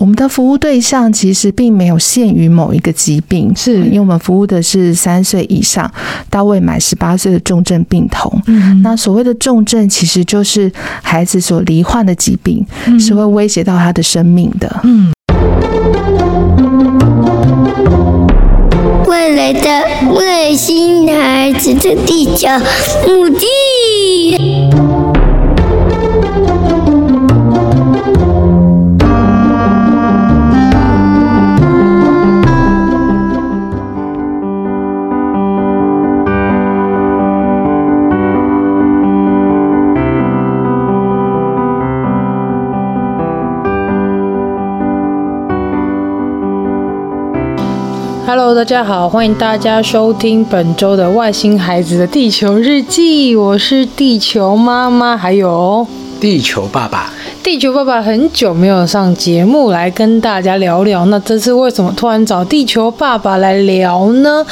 我们的服务对象其实并没有限于某一个疾病，是因为我们服务的是三岁以上到未满十八岁的重症病童。嗯，那所谓的重症，其实就是孩子所罹患的疾病，嗯，是会威胁到他的生命的。嗯，未来的外星孩子的地球母鸡。大家好，欢迎大家收听本周的《外星孩子的地球日记》，我是地球妈妈，还有地球爸爸。地球爸爸很久没有上节目来跟大家聊聊，那这次为什么突然找地球爸爸来聊呢？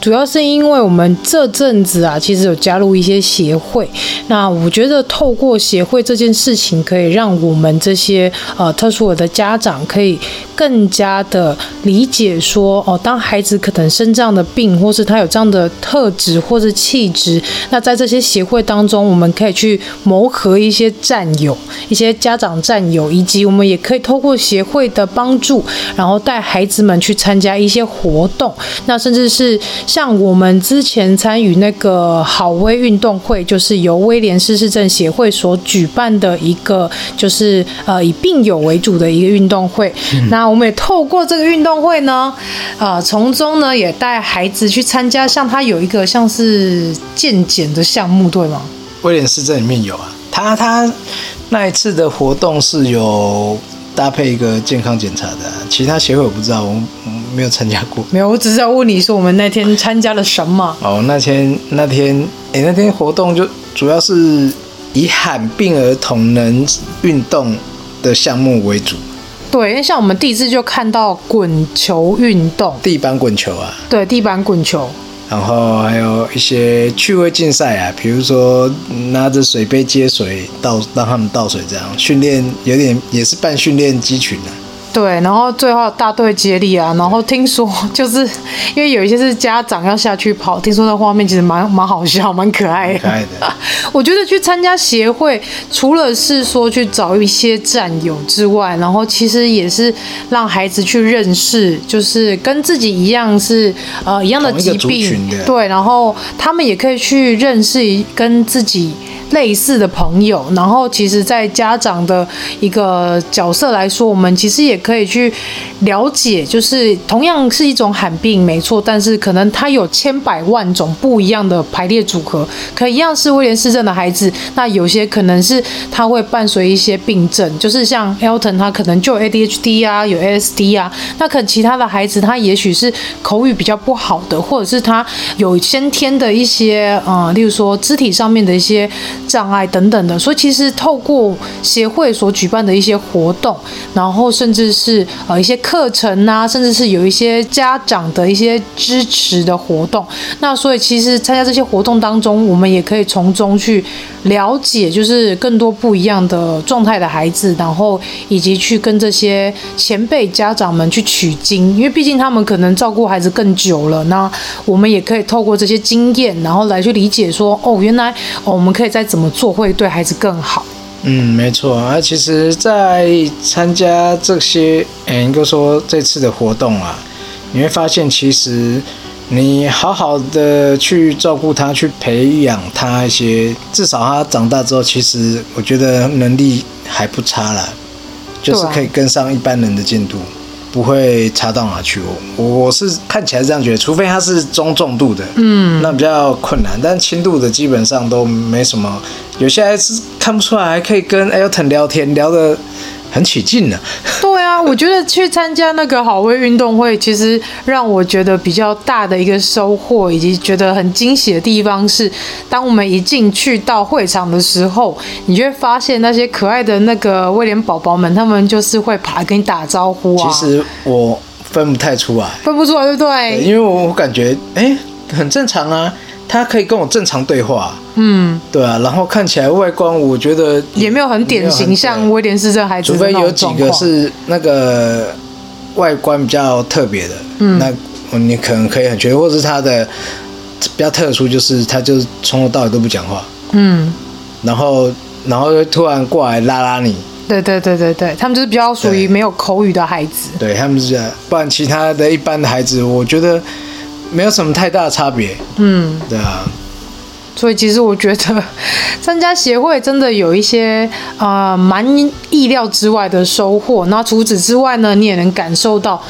主要是因为我们这阵子啊，其实有加入一些协会。那我觉得透过协会这件事情，可以让我们这些呃特殊儿的家长可以更加的理解说，哦，当孩子可能生这样的病，或是他有这样的特质或是气质，那在这些协会当中，我们可以去谋合一些战友，一些家长。长战友，以及我们也可以透过协会的帮助，然后带孩子们去参加一些活动。那甚至是像我们之前参与那个好威运动会，就是由威廉斯市政协会所举办的一个，就是呃以病友为主的一个运动会。嗯。那我们也透过这个运动会呢，呃，从中呢也带孩子去参加，像他有一个像是健检的项目，对吗？威廉斯症里面有啊，他他。那一次的活动是有搭配一个健康检查的，其他协会我不知道，我没有参加过。没有，我只是要问你说，我们那天参加了什么？哦，那天那天，哎、欸，那天活动就主要是以罕病儿童能运动的项目为主。对，因为像我们第一次就看到滚球运动，地板滚球啊。对，地板滚球。然后还有一些趣味竞赛啊，比如说拿着水杯接水倒，让他们倒水这样训练，有点也是半训练肌群的啊。对，然后最后大队接力啊，然后听说就是因为有一些是家长要下去跑，听说那画面其实蛮蛮好笑，蛮可爱的。可爱的。我觉得去参加协会，除了是说去找一些战友之外，然后其实也是让孩子去认识，就是跟自己一样是呃一样的疾病，对，然后他们也可以去认识跟自己。类似的朋友，然后其实，在家长的一个角色来说，我们其实也可以去了解，就是同样是一种罕病，没错，但是可能他有千百万种不一样的排列组合。可一样是威廉斯症的孩子，那有些可能是他会伴随一些病症，就是像 Elton 他可能就有 ADHD 啊，有 ASD 啊，那可其他的孩子他也许是口语比较不好的，或者是他有先天的一些呃，例如说肢体上面的一些。障碍等等的，所以其实透过协会所举办的一些活动，然后甚至是呃一些课程啊，甚至是有一些家长的一些支持的活动，那所以其实参加这些活动当中，我们也可以从中去了解，就是更多不一样的状态的孩子，然后以及去跟这些前辈家长们去取经，因为毕竟他们可能照顾孩子更久了，那我们也可以透过这些经验，然后来去理解说，哦，原来我们可以在怎么做会对孩子更好？嗯，没错啊。其实，在参加这些，嗯，应该说这次的活动啊，你会发现，其实你好好的去照顾他，去培养他一些，至少他长大之后，其实我觉得能力还不差啦，就是可以跟上一般人的进度。不会差到哪去，我我是看起来是这样觉得，除非他是中重度的，嗯，那比较困难，但轻度的基本上都没什么。有些还是看不出来，还可以跟 Elton 聊天，聊得很起劲的。对啊，我觉得去参加那个好威运动会，其实让我觉得比较大的一个收获，以及觉得很惊喜的地方是，当我们一进去到会场的时候，你就会发现那些可爱的那个威廉宝宝们，他们就是会爬跟你打招呼啊。其实我分不太出来，分不出来，对不对？对，因为我我感觉，哎，很正常啊。他可以跟我正常对话，嗯，对啊，然后看起来外观，我觉得也没有很典型，像威廉斯这孩子，除非有几个是那个外观比较特别的，嗯，那你可能可以很觉得，或者是他的比较特殊，就是他就是从头到尾都不讲话，嗯，然后然后就突然过来拉拉你，对对对对对，他们就是比较属于没有口语的孩子，对，对他们是这样，不然其他的一般的孩子，我觉得。没有什么太大的差别，嗯，对啊，所以其实我觉得参加协会真的有一些啊、呃、蛮意料之外的收获。那除此之外呢，你也能感受到。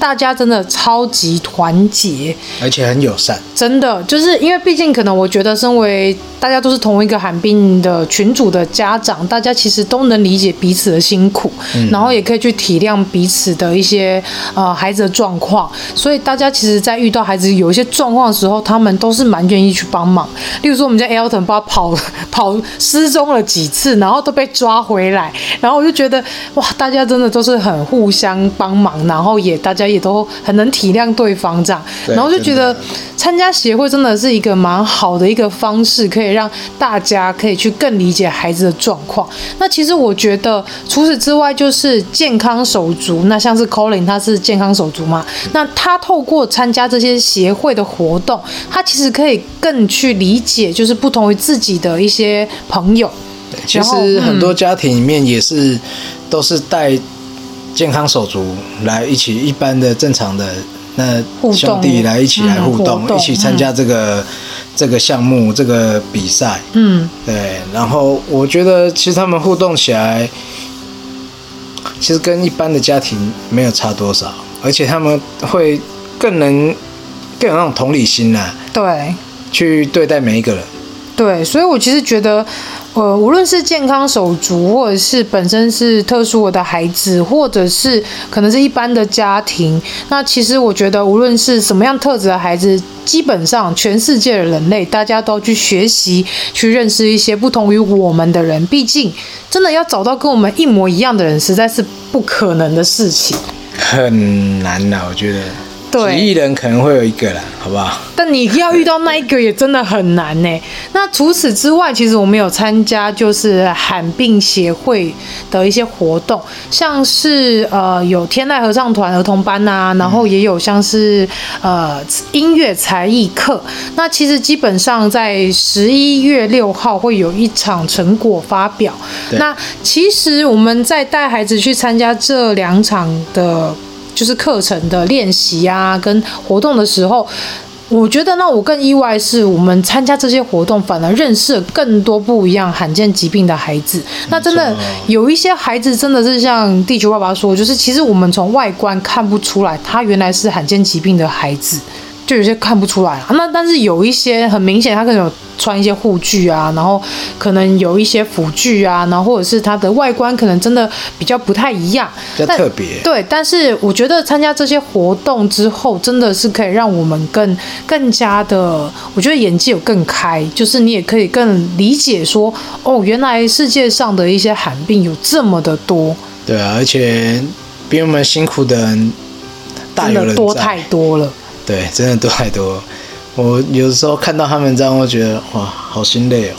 大家真的超级团结，而且很友善。真的，就是因为毕竟可能我觉得，身为大家都是同一个罕病的群组的家长，大家其实都能理解彼此的辛苦，嗯、然后也可以去体谅彼此的一些呃孩子的状况。所以大家其实，在遇到孩子有一些状况的时候，他们都是蛮愿意去帮忙。例如说，我们家 Elton 爸跑跑失踪了几次，然后都被抓回来，然后我就觉得哇，大家真的都是很互相帮忙，然后也大家。也都很能体谅对方这样，然后就觉得参加协会真的是一个蛮好的一个方式，可以让大家可以去更理解孩子的状况。那其实我觉得除此之外，就是健康手足。那像是 Colin 他是健康手足嘛，那他透过参加这些协会的活动，他其实可以更去理解，就是不同于自己的一些朋友。其实很多家庭里面也是都是带。健康手足来一起，一般的正常的那兄弟来一起来互动，一起参加这个、嗯、这个项目这个比赛。嗯，对。然后我觉得其实他们互动起来，其实跟一般的家庭没有差多少，而且他们会更能更有那种同理心呐、啊。对，去对待每一个人。对，所以我其实觉得。呃，无论是健康手足，或者是本身是特殊的孩子，或者是可能是一般的家庭，那其实我觉得，无论是什么样特质的孩子，基本上全世界的人类，大家都要去学习，去认识一些不同于我们的人。毕竟，真的要找到跟我们一模一样的人，实在是不可能的事情，很难的，我觉得。对，几亿人可能会有一个啦，好不好？但你要遇到那一个也真的很难呢。那除此之外，其实我们有参加就是罕病协会的一些活动，像是呃有天籁合唱团儿童班啊，然后也有像是呃音乐才艺课。那其实基本上在十一月六号会有一场成果发表。那其实我们在带孩子去参加这两场的。就是课程的练习啊，跟活动的时候，我觉得让我更意外是我们参加这些活动，反而认识了更多不一样罕见疾病的孩子。那真的有一些孩子真的是像地球爸爸说，就是其实我们从外观看不出来，他原来是罕见疾病的孩子。就有些看不出来啊，那但是有一些很明显，他可能有穿一些护具啊，然后可能有一些辅具啊，然后或者是它的外观可能真的比较不太一样，比较特别。对，但是我觉得参加这些活动之后，真的是可以让我们更更加的，我觉得眼界有更开，就是你也可以更理解说，哦，原来世界上的一些寒病有这么的多。对啊，而且比我们辛苦的人大有人在，多太多了。对，真的多太多。我有时候看到他们这样，我觉得哇，好心累哦。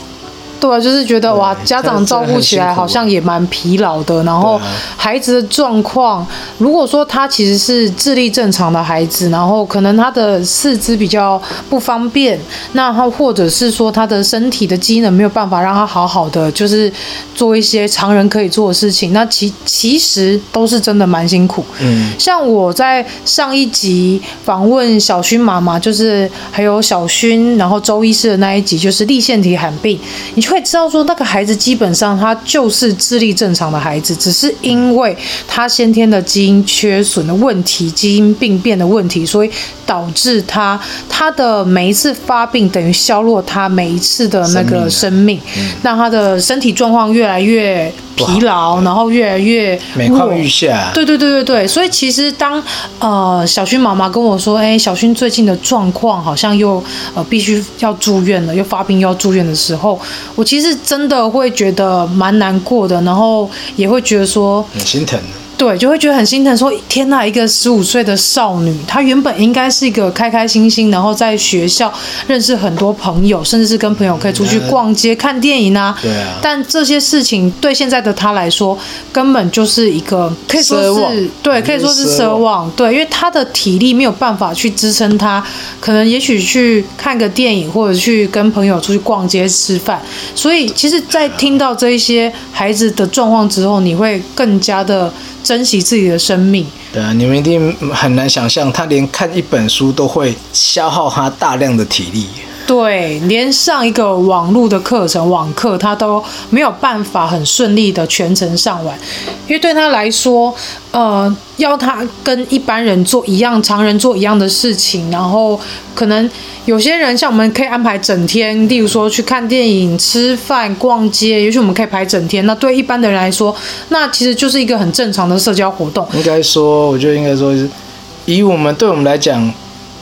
对啊，就是觉得哇，家长照顾起来好像也蛮疲劳的。然后孩子的状况，如果说他其实是智力正常的孩子，然后可能他的四肢比较不方便，那他或者是说他的身体的机能没有办法让他好好的就是做一些常人可以做的事情，那其其实都是真的蛮辛苦。嗯，像我在上一集访问小薰妈妈，就是还有小薰，然后周医师的那一集，就是立腺体罕病，你就。会知道说那个孩子基本上他就是智力正常的孩子，只是因为他先天的基因缺损的问题、基因病变的问题，所以导致他他的每一次发病等于削弱他每一次的那个生命，让他的身体状况越来越疲劳，然后越来越每况愈下。对对对对对，所以其实当呃小薰妈妈跟我说，哎，小薰最近的状况好像又呃必须要住院了，又发病又要住院的时候，我其实真的会觉得蛮难过的，然后也会觉得说很心疼。对，就会觉得很心疼说，说天呐，一个十五岁的少女，她原本应该是一个开开心心，然后在学校认识很多朋友，甚至是跟朋友可以出去逛街、看电影啊。对啊。但这些事情对现在的她来说，根本就是一个可以说是对，可以说是奢望。对，因为她的体力没有办法去支撑她，可能也许去看个电影，或者去跟朋友出去逛街吃饭。所以，其实，在听到这一些孩子的状况之后，你会更加的。珍惜自己的生命。对啊，你们一定很难想象，他连看一本书都会消耗他大量的体力。对，连上一个网络的课程、网课，他都没有办法很顺利的全程上完，因为对他来说，呃，要他跟一般人做一样、常人做一样的事情，然后可能有些人像我们可以安排整天，例如说去看电影、吃饭、逛街，也许我们可以排整天。那对一般的人来说，那其实就是一个很正常的社交活动。应该说，我觉得应该说是，以我们对我们来讲。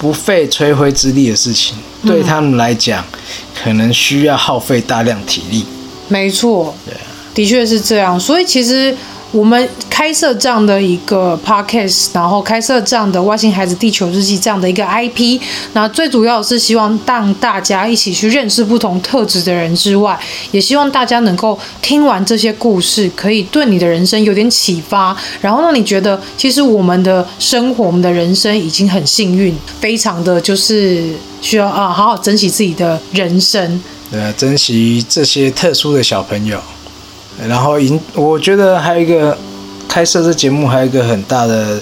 不费吹灰之力的事情，对他们来讲，可能需要耗费大量体力。没错，对啊，的确是这样。所以其实。我们开设这样的一个 podcast，然后开设这样的《外星孩子地球日记》这样的一个 IP，那最主要的是希望让大家一起去认识不同特质的人之外，也希望大家能够听完这些故事，可以对你的人生有点启发，然后让你觉得，其实我们的生活，我们的人生已经很幸运，非常的就是需要啊，好好珍惜自己的人生。对啊，珍惜这些特殊的小朋友。然后引，我觉得还有一个开设这节目，还有一个很大的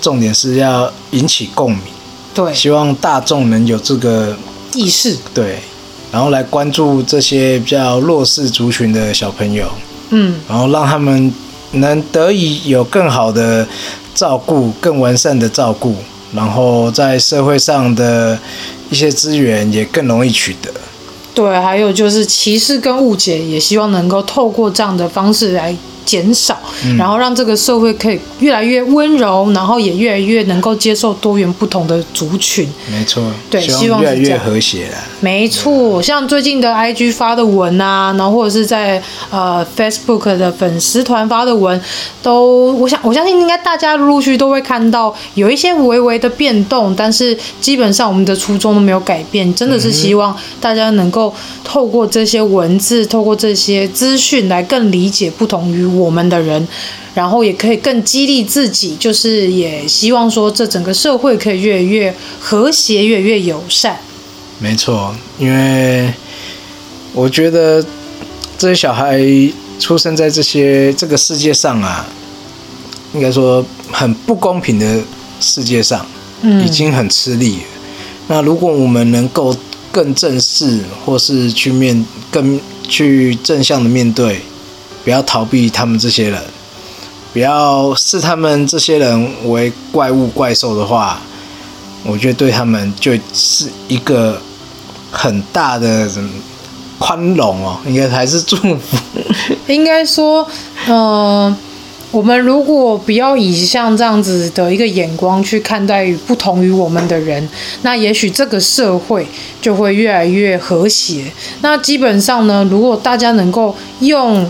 重点是要引起共鸣。对，希望大众能有这个意识。对，然后来关注这些比较弱势族群的小朋友。嗯，然后让他们能得以有更好的照顾，更完善的照顾，然后在社会上的一些资源也更容易取得。对，还有就是歧视跟误解，也希望能够透过这样的方式来减少，嗯，然后让这个社会可以越来越温柔，然后也越来越能够接受多元不同的族群。没错，对，希望越来越和谐了。没错，像最近的 IG 发的文啊，然后或者是在呃 Facebook 的粉丝团发的文，都我想我相信应该大家陆续都会看到有一些微微的变动，但是基本上我们的初衷都没有改变，真的是希望大家能够透过这些文字，透过这些资讯来更理解不同于我们的人，然后也可以更激励自己，就是也希望说这整个社会可以越来越和谐，越来越友善。没错，因为我觉得这些小孩出生在这些这个世界上啊，应该说很不公平的世界上，嗯已经很吃力。那如果我们能够更正视，或是去面更去正向的面对，不要逃避他们这些人，不要视他们这些人为怪物怪兽的话，我觉得对他们就是一个。很大的宽容哦，应该还是祝福。应该说，呃，我们如果不要以像这样子的一个眼光去看待不同于我们的人，那也许这个社会就会越来越和谐。那基本上呢，如果大家能够用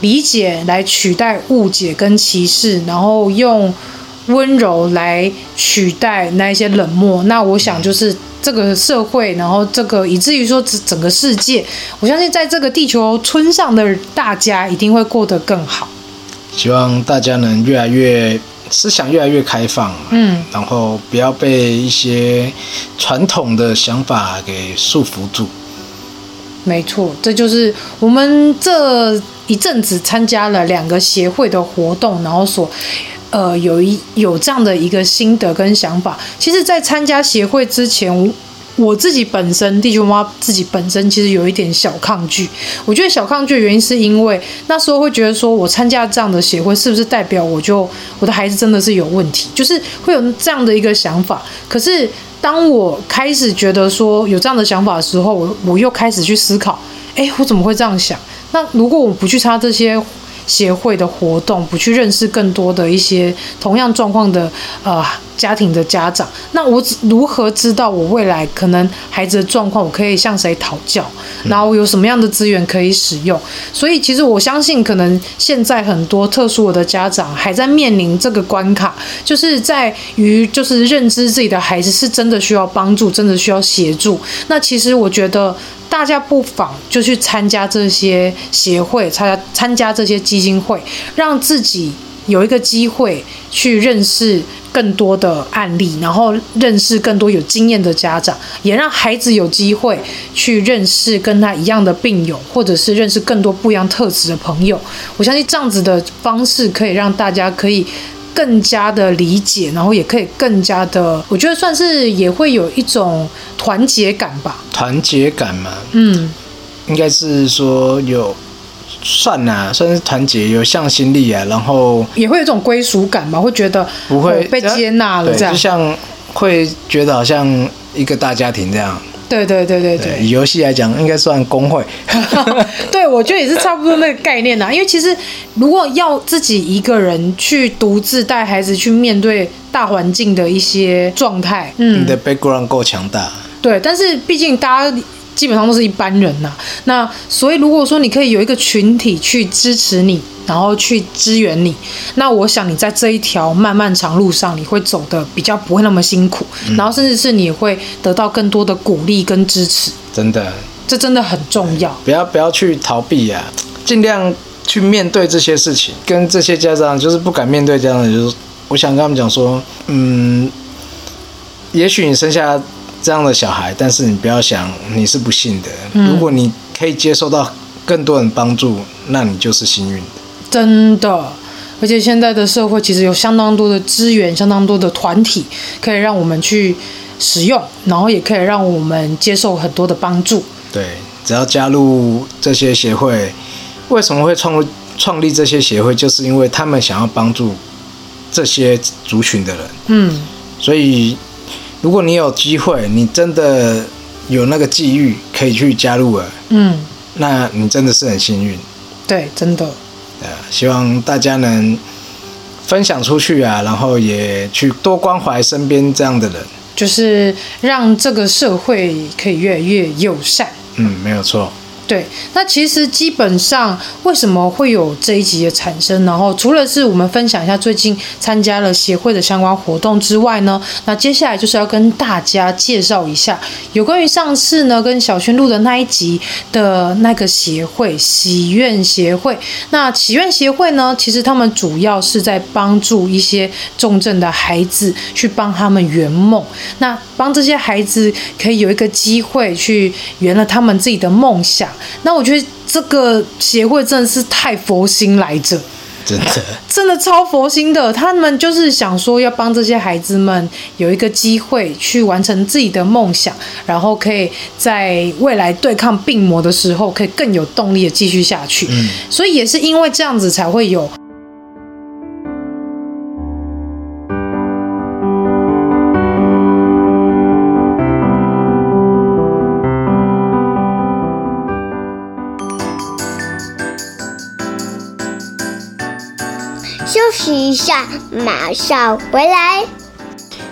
理解来取代误解跟歧视，然后用温柔来取代那一些冷漠，那我想就是。这个社会，然后这个以至于说整整个世界，我相信在这个地球村上的大家一定会过得更好。希望大家能越来越思想越来越开放，嗯，然后不要被一些传统的想法给束缚住。没错，这就是我们这一阵子参加了两个协会的活动，然后所。呃，有一有这样的一个心得跟想法。其实，在参加协会之前，我，自己本身，地球妈自己本身，其实有一点小抗拒。我觉得小抗拒的原因是因为那时候会觉得说，我参加这样的协会，是不是代表我就我的孩子真的是有问题？就是会有这样的一个想法。可是，当我开始觉得说有这样的想法的时候，我我又开始去思考，哎，我怎么会这样想？那如果我不去插这些？协会的活动，不去认识更多的一些同样状况的呃家庭的家长，那我如何知道我未来可能孩子的状况，我可以向谁讨教？然后有什么样的资源可以使用？所以其实我相信，可能现在很多特殊的家长还在面临这个关卡，就是在于就是认知自己的孩子是真的需要帮助，真的需要协助。那其实我觉得。大家不妨就去参加这些协会，参加参加这些基金会，让自己有一个机会去认识更多的案例，然后认识更多有经验的家长，也让孩子有机会去认识跟他一样的病友，或者是认识更多不一样特质的朋友。我相信这样子的方式可以让大家可以。更加的理解，然后也可以更加的，我觉得算是也会有一种团结感吧。团结感嘛，嗯，应该是说有算啊，算是团结，有向心力啊，然后也会有一种归属感吧，会觉得不会被接纳了，这样就像会觉得好像一个大家庭这样。对对对对对，以游戏来讲，应该算工会。对，我觉得也是差不多那个概念呐。因为其实如果要自己一个人去独自带孩子去面对大环境的一些状态，嗯，你的 background 够强大。对，但是毕竟大家基本上都是一般人呐。那所以如果说你可以有一个群体去支持你。然后去支援你，那我想你在这一条漫漫长路上，你会走的比较不会那么辛苦，嗯、然后甚至是你会得到更多的鼓励跟支持。真的，这真的很重要。不要不要去逃避啊，尽量去面对这些事情。跟这些家长就是不敢面对这样的，就是我想跟他们讲说，嗯，也许你生下这样的小孩，但是你不要想你是不幸的。嗯、如果你可以接受到更多人帮助，那你就是幸运的。真的，而且现在的社会其实有相当多的资源，相当多的团体可以让我们去使用，然后也可以让我们接受很多的帮助。对，只要加入这些协会，为什么会创创立这些协会？就是因为他们想要帮助这些族群的人。嗯，所以如果你有机会，你真的有那个际遇可以去加入了，嗯，那你真的是很幸运。对，真的。希望大家能分享出去啊，然后也去多关怀身边这样的人，就是让这个社会可以越来越友善。嗯，没有错。对，那其实基本上为什么会有这一集的产生？然后除了是我们分享一下最近参加了协会的相关活动之外呢，那接下来就是要跟大家介绍一下有关于上次呢跟小轩录的那一集的那个协会——喜愿协会。那喜愿协会呢，其实他们主要是在帮助一些重症的孩子去帮他们圆梦，那帮这些孩子可以有一个机会去圆了他们自己的梦想。那我觉得这个协会真的是太佛心来着，真的，真的超佛心的。他们就是想说要帮这些孩子们有一个机会去完成自己的梦想，然后可以在未来对抗病魔的时候，可以更有动力的继续下去。嗯，所以也是因为这样子才会有。一下，马上回来。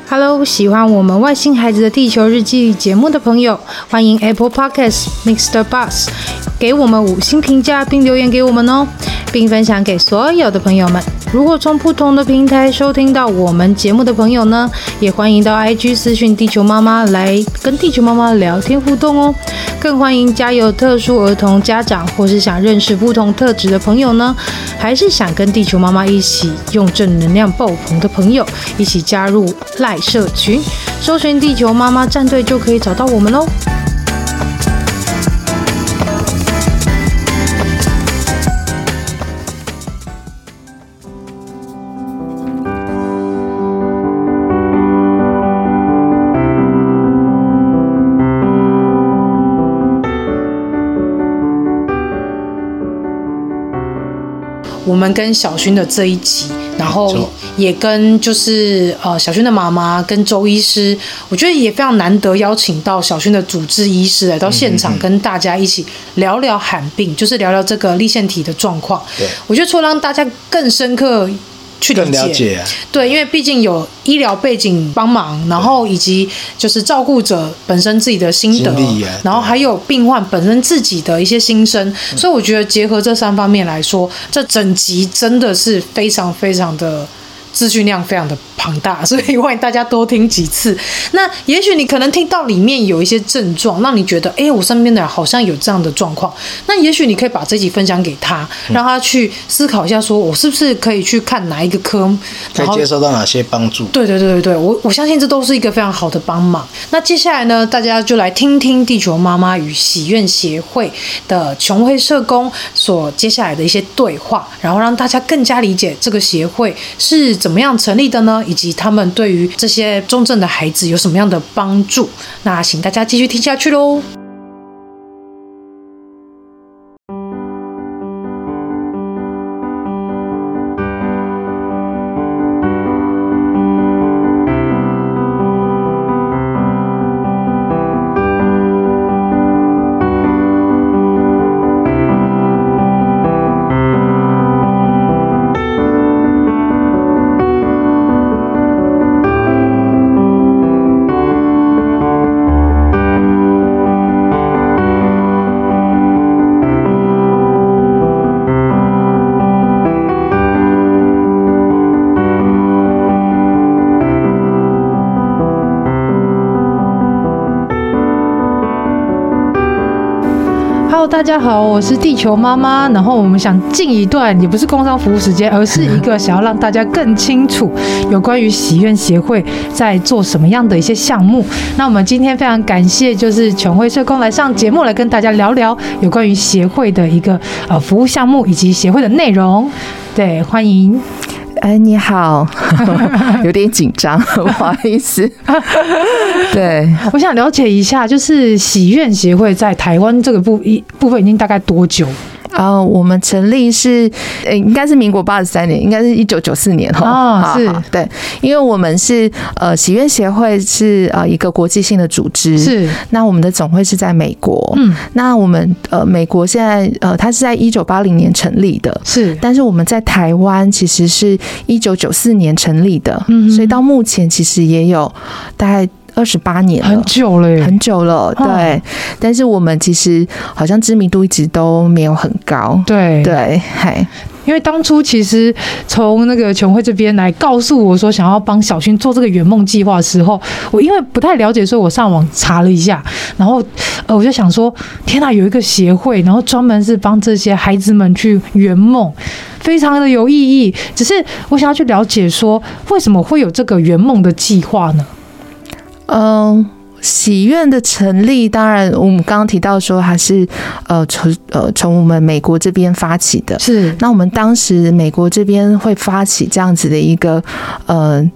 Hello，喜欢我们外星孩子的地球日记节目的朋友，欢迎 Apple Podcasts Mr. Bus 给我们五星评价并留言给我们哦，并分享给所有的朋友们。如果从不同的平台收听到我们节目的朋友呢，也欢迎到 IG 私讯地球妈妈来跟地球妈妈聊天互动哦。更欢迎家有特殊儿童家长或是想认识不同特质的朋友呢，还是想跟地球妈妈一起用正能量爆棚的朋友，一起加入赖社群，搜寻地球妈妈战队就可以找到我们喽。们跟小薰的这一集，然后也跟就是呃小薰的妈妈跟周医师，我觉得也非常难得邀请到小薰的主治医师来到现场，跟大家一起聊聊罕病，就是聊聊这个立腺体的状况。对，我觉得除了让大家更深刻。去理解，对，因为毕竟有医疗背景帮忙，然后以及就是照顾者本身自己的心得，啊、然后还有病患本身自己的一些心声，所以我觉得结合这三方面来说，这整集真的是非常非常的资讯量非常的。庞大，所以欢迎大家多听几次。那也许你可能听到里面有一些症状，让你觉得，哎、欸，我身边的人好像有这样的状况。那也许你可以把这集分享给他，让他去思考一下，说我是不是可以去看哪一个科，可以接受到哪些帮助？对对对对对，我我相信这都是一个非常好的帮忙。那接下来呢，大家就来听听地球妈妈与喜愿协会的琼辉社工所接下来的一些对话，然后让大家更加理解这个协会是怎怎么样成立的呢？以及他们对于这些重症的孩子有什么样的帮助？那请大家继续听下去喽。大家好，我是地球妈妈。然后我们想进一段，也不是工商服务时间，而是一个想要让大家更清楚有关于喜愿协会在做什么样的一些项目。那我们今天非常感谢，就是琼慧社工来上节目，来跟大家聊聊有关于协会的一个呃服务项目以及协会的内容。对，欢迎。哎，你好，有点紧张，不好意思。对，我想了解一下，就是喜愿协会在台湾这个部一部分已经大概多久？啊、呃，我们成立是，呃，应该是民国八十三年，应该是一九九四年哈。哦，是对，因为我们是呃喜愿协会是呃一个国际性的组织，是。那我们的总会是在美国，嗯，那我们呃美国现在呃它是在一九八零年成立的，是。但是我们在台湾其实是一九九四年成立的，嗯，所以到目前其实也有大概。二十八年了，很久了，很久了。对，但是我们其实好像知名度一直都没有很高。对对，嗨，因为当初其实从那个琼会这边来告诉我说想要帮小薰做这个圆梦计划的时候，我因为不太了解，所以我上网查了一下，然后呃，我就想说，天哪，有一个协会，然后专门是帮这些孩子们去圆梦，非常的有意义。只是我想要去了解说，为什么会有这个圆梦的计划呢？嗯，喜愿的成立，当然我们刚刚提到说，还是呃从呃从我们美国这边发起的。是，那我们当时美国这边会发起这样子的一个呃。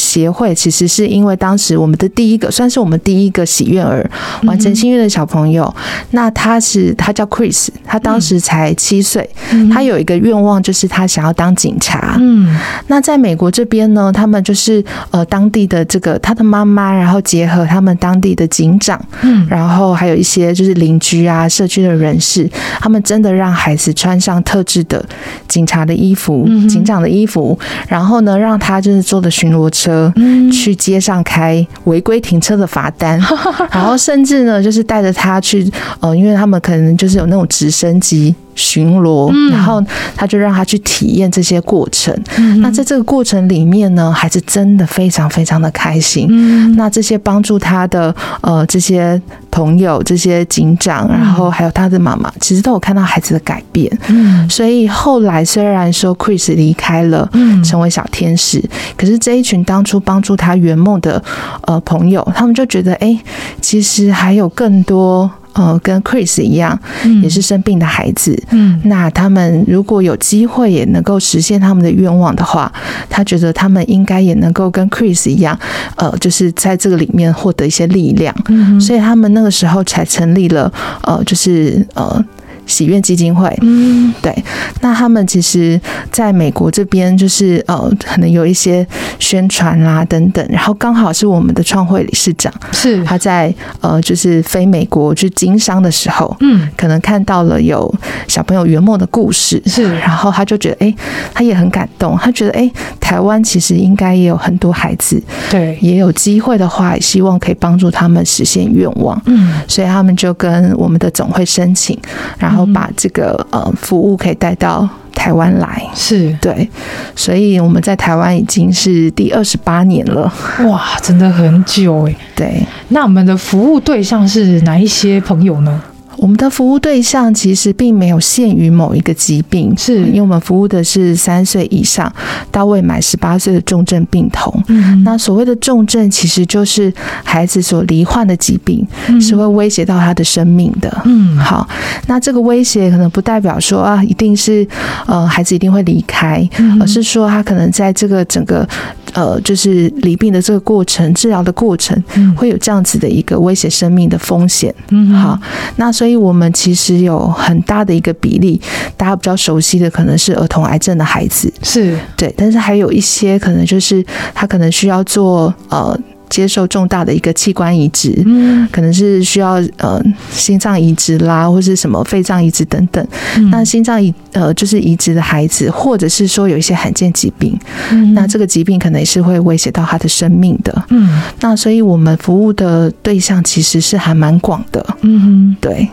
协会其实是因为当时我们的第一个算是我们第一个喜悦儿完成心愿的小朋友，那他是他叫 Chris，他当时才七岁，他有一个愿望就是他想要当警察。嗯，那在美国这边呢，他们就是呃当地的这个他的妈妈，然后结合他们当地的警长，嗯，然后还有一些就是邻居啊社区的人士，他们真的让孩子穿上特制的警察的衣服，警长的衣服，然后呢让他就是坐的巡逻车。车去街上开违规停车的罚单，然后甚至呢，就是带着他去，呃，因为他们可能就是有那种直升机。巡逻，然后他就让他去体验这些过程。嗯、那在这个过程里面呢，孩子真的非常非常的开心。嗯、那这些帮助他的呃这些朋友、这些警长，然后还有他的妈妈，其实都有看到孩子的改变。嗯，所以后来虽然说 Chris 离开了，成为小天使，可是这一群当初帮助他圆梦的呃朋友，他们就觉得，哎，其实还有更多。呃，跟 Chris 一样，也是生病的孩子。嗯，那他们如果有机会也能够实现他们的愿望的话，他觉得他们应该也能够跟 Chris 一样，呃，就是在这个里面获得一些力量。嗯，所以他们那个时候才成立了，呃，就是呃。喜悦基金会，嗯，对，那他们其实在美国这边就是呃，可能有一些宣传啦等等，然后刚好是我们的创会理事长，是。他在呃，就是飞美国去经商的时候，嗯，可能看到了有小朋友圆梦的故事，是，然后他就觉得，哎、欸，他也很感动，他觉得，哎、欸，台湾其实应该也有很多孩子，对，也有机会的话，也希望可以帮助他们实现愿望，嗯，所以他们就跟我们的总会申请，然后。把这个呃服务可以带到台湾来，是对，所以我们在台湾已经是第二十八年了，哇，真的很久哎。对，那我们的服务对象是哪一些朋友呢？我们的服务对象其实并没有限于某一个疾病，是因为我们服务的是三岁以上到未满十八岁的重症病童。嗯，那所谓的重症，其实就是孩子所罹患的疾病，是会威胁到他的生命的。嗯，好，那这个威胁可能不代表说啊，一定是呃孩子一定会离开，而是说他可能在这个整个呃就是离病的这个过程、治疗的过程，会有这样子的一个威胁生命的风险。嗯，好，那所以。所以我们其实有很大的一个比例，大家比较熟悉的可能是儿童癌症的孩子，是对，但是还有一些可能就是他可能需要做呃。接受重大的一个器官移植，嗯，可能是需要呃心脏移植啦，或是什么肺脏移植等等。嗯、那心脏移呃就是移植的孩子，或者是说有一些罕见疾病，嗯，那这个疾病可能也是会威胁到他的生命的，嗯。那所以我们服务的对象其实是还蛮广的，嗯，对。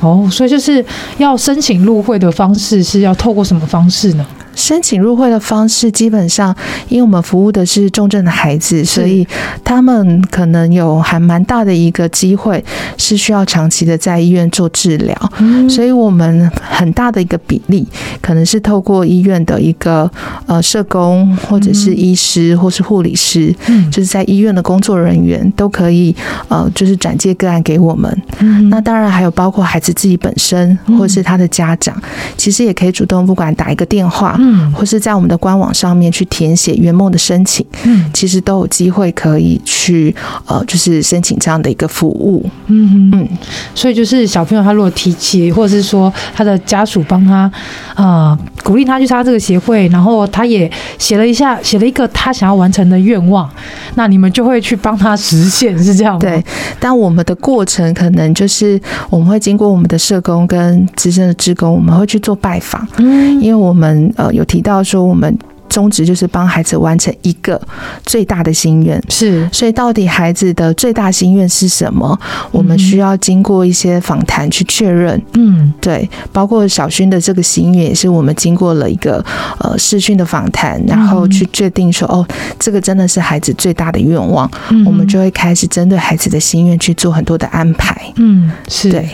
哦，所以就是要申请入会的方式是要透过什么方式呢？申请入会的方式，基本上，因为我们服务的是重症的孩子，所以他们可能有还蛮大的一个机会是需要长期的在医院做治疗，嗯，所以我们很大的一个比例可能是透过医院的一个呃社工或者是医师或是护理师，嗯，就是在医院的工作人员都可以呃就是转介个案给我们，嗯，那当然还有包括孩子自己本身或是他的家长，其实也可以主动不管打一个电话。嗯，或是在我们的官网上面去填写圆梦的申请，嗯，其实都有机会可以去呃，就是申请这样的一个服务，嗯嗯，所以就是小朋友他如果提起，或者是说他的家属帮他呃鼓励他去参加这个协会，然后他也写了一下，写了一个他想要完成的愿望，那你们就会去帮他实现，是这样吗？对，但我们的过程可能就是我们会经过我们的社工跟资深的职工，我们会去做拜访，嗯，因为我们呃。有提到说，我们宗旨就是帮孩子完成一个最大的心愿，是。所以，到底孩子的最大心愿是什么？我们需要经过一些访谈去确认。嗯，对。包括小薰的这个心愿，也是我们经过了一个呃视讯的访谈，然后去确定说，哦，这个真的是孩子最大的愿望。我们就会开始针对孩子的心愿去做很多的安排。嗯，是对。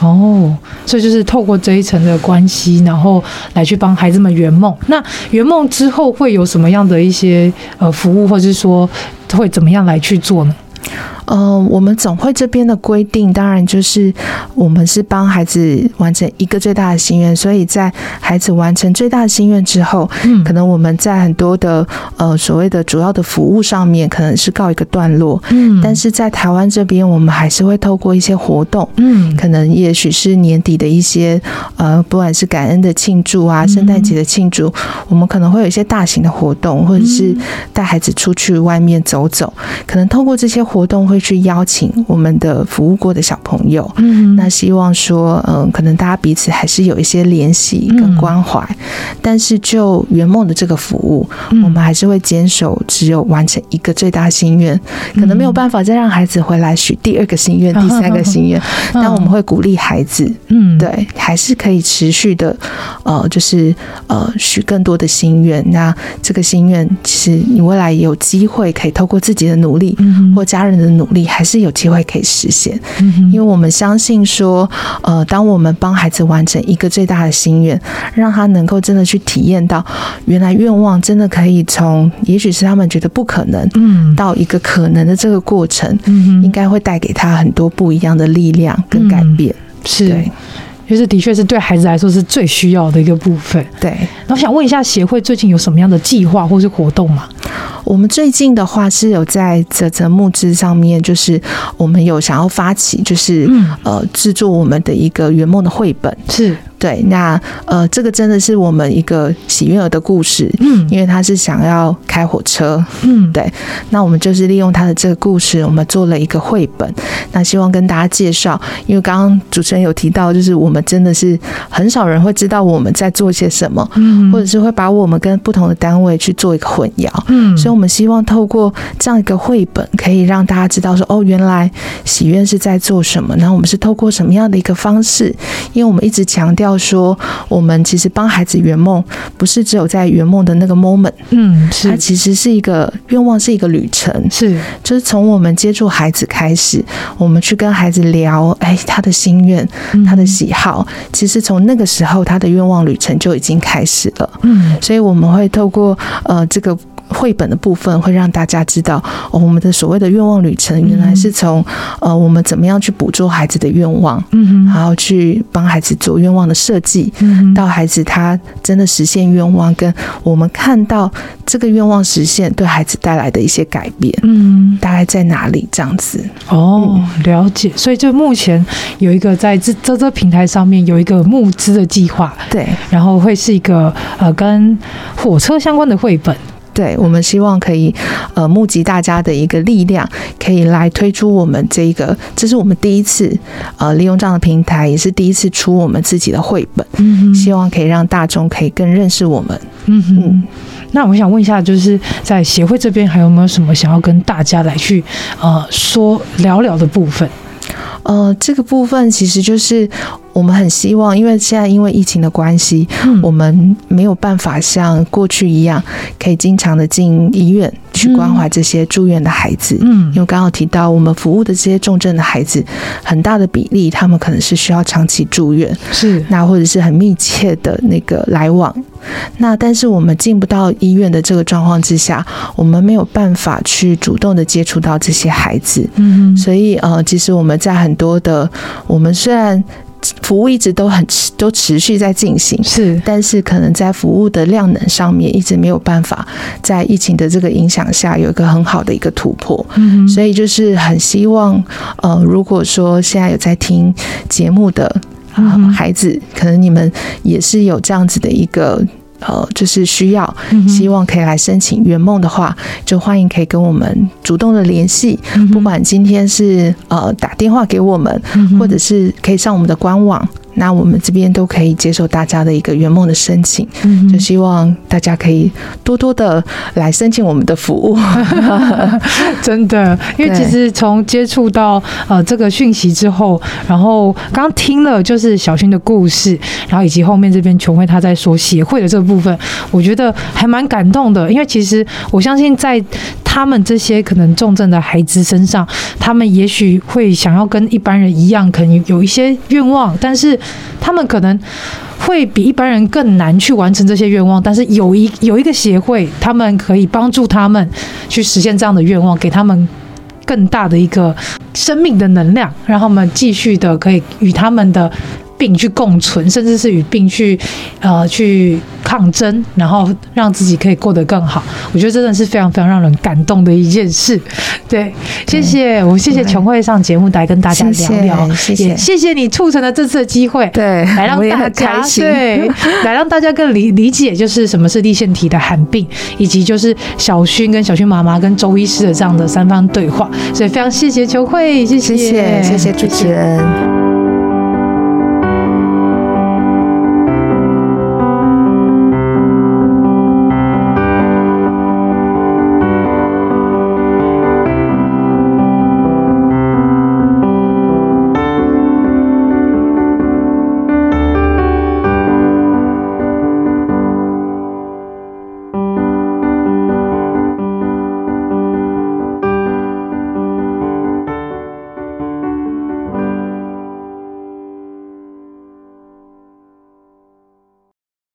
哦，所以就是透过这一层的关系，然后来去帮孩子们圆梦。那圆梦之后会有什么样的一些呃服务，或者是说会怎么样来去做呢？呃，我们总会这边的规定，当然就是我们是帮孩子完成一个最大的心愿，所以在孩子完成最大的心愿之后，嗯，可能我们在很多的呃所谓的主要的服务上面，可能是告一个段落，嗯，但是在台湾这边，我们还是会透过一些活动，嗯，可能也许是年底的一些呃，不管是感恩的庆祝啊，圣诞节的庆祝，我们可能会有一些大型的活动，或者是带孩子出去外面走走，可能透过这些活动会。会去邀请我们的服务过的小朋友，嗯，那希望说，嗯，可能大家彼此还是有一些联系跟关怀，嗯，但是就圆梦的这个服务，嗯，我们还是会坚守只有完成一个最大心愿，可能没有办法再让孩子回来许第二个心愿，第三个心愿，嗯，但我们会鼓励孩子，嗯，对，还是可以持续的，呃，就是呃许更多的心愿。那这个心愿，其实你未来也有机会可以透过自己的努力，嗯，或家人的努力。努力还是有机会可以实现，因为我们相信说，呃，当我们帮孩子完成一个最大的心愿，让他能够真的去体验到，原来愿望真的可以从，也许是他们觉得不可能，嗯，到一个可能的这个过程，嗯，应该会带给他很多不一样的力量跟改变，是。就是的确是对孩子来说是最需要的一个部分。对，那我想问一下，协会最近有什么样的计划或是活动吗？我们最近的话是有在泽泽募资上面，就是我们有想要发起，就是、嗯、呃制作我们的一个圆梦的绘本是。对，那呃，这个真的是我们一个喜悦儿的故事，嗯，因为他是想要开火车，嗯，对，那我们就是利用他的这个故事，我们做了一个绘本，那希望跟大家介绍，因为刚刚主持人有提到，就是我们真的是很少人会知道我们在做些什么，嗯，或者是会把我们跟不同的单位去做一个混淆，嗯，所以我们希望透过这样一个绘本，可以让大家知道说，哦，原来喜悦是在做什么，然后我们是透过什么样的一个方式，因为我们一直强调。要说，我们其实帮孩子圆梦，不是只有在圆梦的那个 moment，嗯，是，它其实是一个愿望，是一个旅程，是，就是从我们接触孩子开始，我们去跟孩子聊，哎，他的心愿，他的喜好，其实从那个时候，他的愿望旅程就已经开始了，嗯，所以我们会透过呃这个。绘本的部分会让大家知道，哦，我们的所谓的愿望旅程，原来是从呃，我们怎么样去捕捉孩子的愿望，嗯，然后去帮孩子做愿望的设计，嗯，到孩子他真的实现愿望，跟我们看到这个愿望实现对孩子带来的一些改变，嗯，大概在哪里这样子？哦，了解。所以就目前有一个在这这这平台上面有一个募资的计划，对，然后会是一个呃跟火车相关的绘本。对，我们希望可以，呃，募集大家的一个力量，可以来推出我们这一个，这是我们第一次，呃，利用这样的平台，也是第一次出我们自己的绘本。嗯，希望可以让大众可以更认识我们。嗯嗯。那我想问一下，就是在协会这边还有没有什么想要跟大家来去，呃，说聊聊的部分？呃，这个部分其实就是。我们很希望，因为现在因为疫情的关系，嗯，我们没有办法像过去一样，可以经常的进医院去关怀这些住院的孩子。嗯，因为刚刚提到，我们服务的这些重症的孩子，很大的比例，他们可能是需要长期住院，是那或者是很密切的那个来往。那但是我们进不到医院的这个状况之下，我们没有办法去主动的接触到这些孩子。嗯，所以呃，其实我们在很多的，我们虽然。服务一直都很持都持续在进行，是，但是可能在服务的量能上面一直没有办法在疫情的这个影响下有一个很好的一个突破，嗯，所以就是很希望，呃，如果说现在有在听节目的啊孩子，可能你们也是有这样子的一个。呃，就是需要，希望可以来申请圆梦的话，就欢迎可以跟我们主动的联系。不管今天是呃打电话给我们，或者是可以上我们的官网。那我们这边都可以接受大家的一个圆梦的申请，就希望大家可以多多的来申请我们的服务。真的，因为其实从接触到呃这个讯息之后，然后刚刚听了就是小薰的故事，然后以及后面这边琼慧他在说协会的这部分，我觉得还蛮感动的。因为其实我相信在他们这些可能重症的孩子身上，他们也许会想要跟一般人一样，可能有一些愿望，但是。他们可能会比一般人更难去完成这些愿望，但是有一有一个协会，他们可以帮助他们去实现这样的愿望，给他们更大的一个生命的能量，让他们继续的可以与他们的。病去共存，甚至是与病去，呃，去抗争，然后让自己可以过得更好。我觉得真的是非常非常让人感动的一件事。对，谢谢我，谢谢琼慧上节目来跟大家聊聊，谢谢，谢谢你促成了这次的机会，对，来让大家对，来让大家更理理解，就是什么是立腺体的罕病，以及就是小薰跟小薰妈妈跟周医师的这样的三方对话。所以非常谢谢琼慧，谢，谢谢主持人。